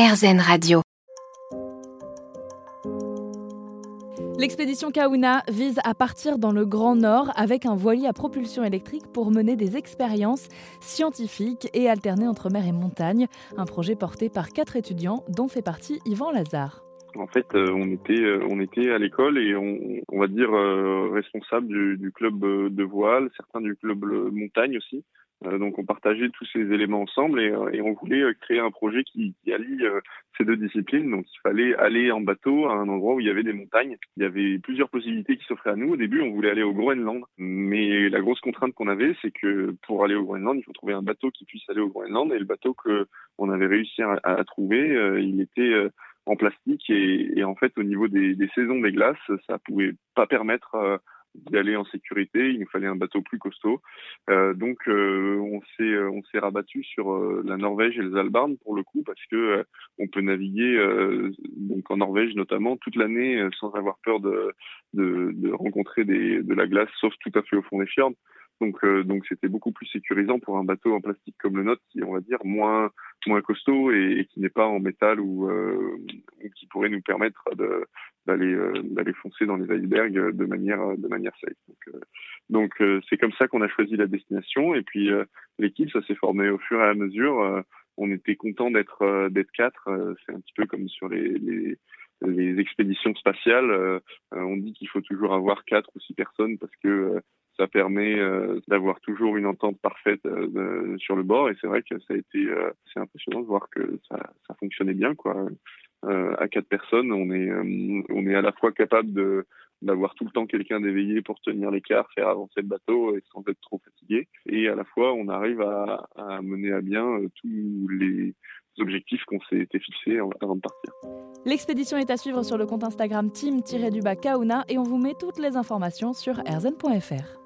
RZN Radio. L'expédition Kauna vise à partir dans le Grand Nord avec un voilier à propulsion électrique pour mener des expériences scientifiques et alterner entre mer et montagne. Un projet porté par quatre étudiants dont fait partie Yvan Lazare. En fait, euh, on était, euh, on était à l'école et on, on va dire euh, responsable du, du, club de voile, certains du club montagne aussi. Donc, on partageait tous ces éléments ensemble et, et on voulait créer un projet qui, allie ces deux disciplines. Donc, il fallait aller en bateau à un endroit où il y avait des montagnes. Il y avait plusieurs possibilités qui s'offraient à nous. Au début, on voulait aller au Groenland, mais la grosse contrainte qu'on avait, c'est que pour aller au Groenland, il faut trouver un bateau qui puisse aller au Groenland. Et le bateau que on avait réussi à, trouver, il était en plastique et, en fait au niveau des, saisons des glaces, ça pouvait pas permettre euh, d'y aller en sécurité. Il nous fallait un bateau plus costaud. Euh, donc euh, on s'est euh, on s'est rabattu sur euh, la Norvège et le Svalbard pour le coup parce que on peut naviguer donc en Norvège notamment toute l'année sans avoir peur de, de, de rencontrer des, de la glace, sauf tout à fait au fond des fjords. Donc, euh, donc c'était beaucoup plus sécurisant pour un bateau en plastique comme le nôtre, qui on va dire moins moins costaud et, qui n'est pas en métal ou, euh, qui pourrait nous permettre d'aller euh, d'aller foncer dans les icebergs de manière de manière safe. Donc, donc c'est comme ça qu'on a choisi la destination et puis l'équipe ça s'est formé au fur et à mesure. on était content d'être d'être quatre. c'est un petit peu comme sur les, les les expéditions spatiales, on dit qu'il faut toujours avoir quatre ou six personnes parce que ça permet euh, d'avoir toujours une entente parfaite euh, sur le bord et c'est vrai que ça a été euh, c'est impressionnant de voir que ça, fonctionnait bien quoi à quatre personnes on est on est à la fois capable d'avoir tout le temps quelqu'un d'éveillé pour tenir l'écart, faire avancer le bateau et sans être trop fatigué. Et à la fois, on arrive à, mener à bien tous les objectifs qu'on s'était fixés avant de partir. L'expédition est à suivre sur le compte Instagram team-du-kauna et on vous met toutes les informations sur erzen.fr.